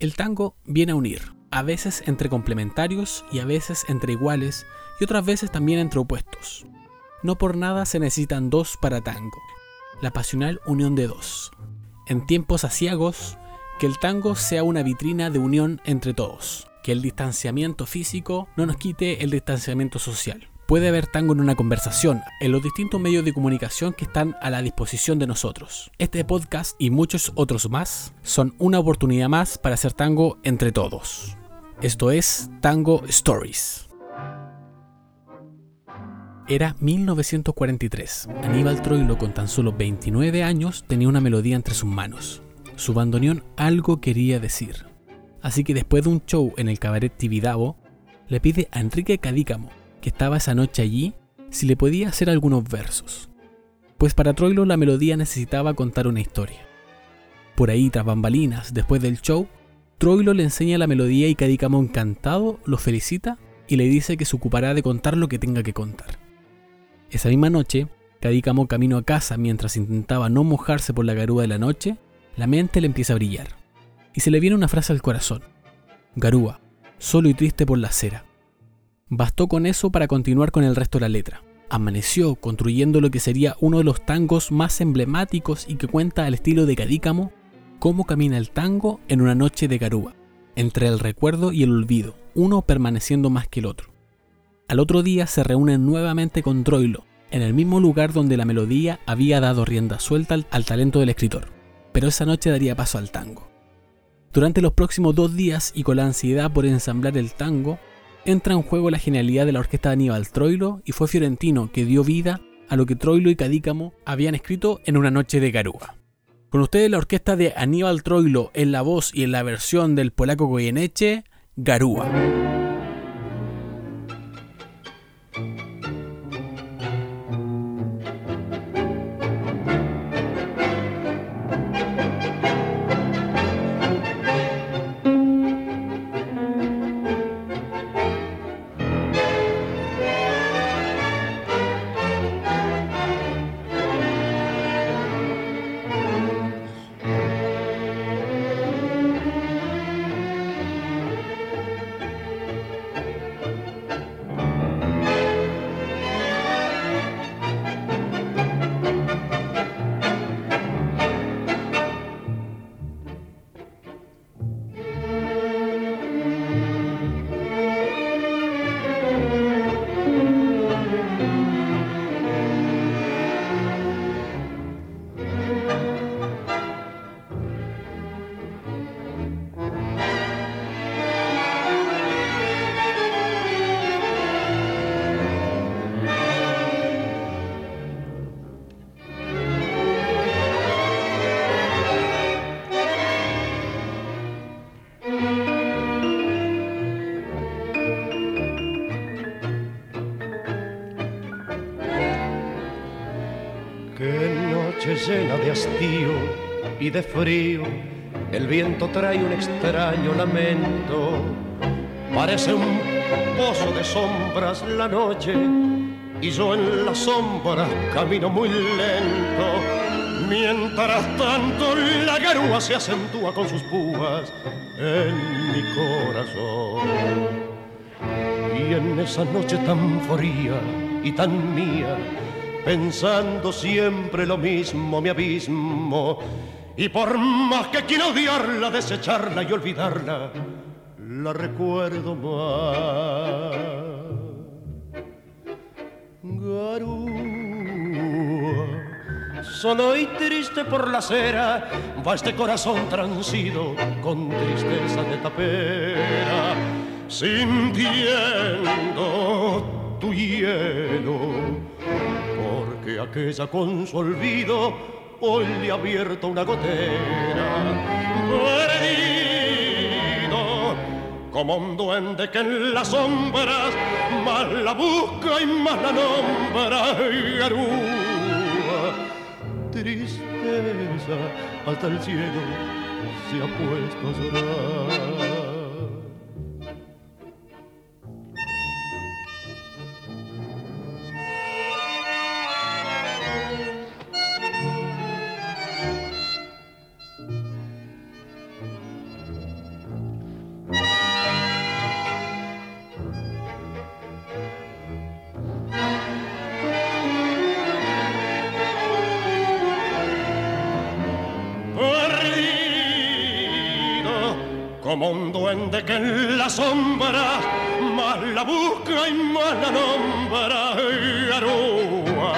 El tango viene a unir, a veces entre complementarios y a veces entre iguales y otras veces también entre opuestos. No por nada se necesitan dos para tango. La pasional unión de dos. En tiempos asiagos, que el tango sea una vitrina de unión entre todos. Que el distanciamiento físico no nos quite el distanciamiento social. Puede haber tango en una conversación, en los distintos medios de comunicación que están a la disposición de nosotros. Este podcast y muchos otros más son una oportunidad más para hacer tango entre todos. Esto es Tango Stories. Era 1943. Aníbal Troilo, con tan solo 29 años, tenía una melodía entre sus manos. Su bandoneón algo quería decir. Así que después de un show en el cabaret Tibidabo, le pide a Enrique Cadícamo, que estaba esa noche allí si le podía hacer algunos versos, pues para Troilo la melodía necesitaba contar una historia. Por ahí, tras bambalinas, después del show, Troilo le enseña la melodía y Cadícamo encantado lo felicita y le dice que se ocupará de contar lo que tenga que contar. Esa misma noche, Cadícamo camino a casa mientras intentaba no mojarse por la garúa de la noche, la mente le empieza a brillar. Y se le viene una frase al corazón. Garúa, solo y triste por la acera. Bastó con eso para continuar con el resto de la letra. Amaneció construyendo lo que sería uno de los tangos más emblemáticos y que cuenta al estilo de Cadícamo cómo camina el tango en una noche de garúa, entre el recuerdo y el olvido, uno permaneciendo más que el otro. Al otro día se reúnen nuevamente con Troilo, en el mismo lugar donde la melodía había dado rienda suelta al, al talento del escritor, pero esa noche daría paso al tango. Durante los próximos dos días y con la ansiedad por ensamblar el tango, entra en juego la genialidad de la orquesta de Aníbal Troilo y fue Fiorentino que dio vida a lo que Troilo y Cadícamo habían escrito en una noche de Garúa. Con ustedes la orquesta de Aníbal Troilo en la voz y en la versión del polaco Goyeneche, Garúa. Llena de hastío y de frío, el viento trae un extraño lamento. Parece un pozo de sombras la noche y yo en las sombras camino muy lento. Mientras tanto la garúa se acentúa con sus púas en mi corazón. Y en esa noche tan fría y tan mía, pensando siempre lo mismo, mi abismo. Y por más que quiero odiarla, desecharla y olvidarla, la recuerdo más. Garúa, solo y triste por la acera, va este corazón transido con tristeza de tapera, sintiendo tu hielo porque aquella con su olvido hoy le ha abierto una gotera. Perdido, como un duende que en las sombras más la busca y más la nombra. Garúa, tristeza, hasta el cielo se ha puesto a llorar. Como un duende que en la sombra más la busca y más la nombra. Garúa,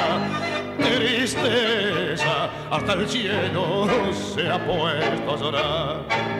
tristeza, hasta el cielo se ha puesto a llorar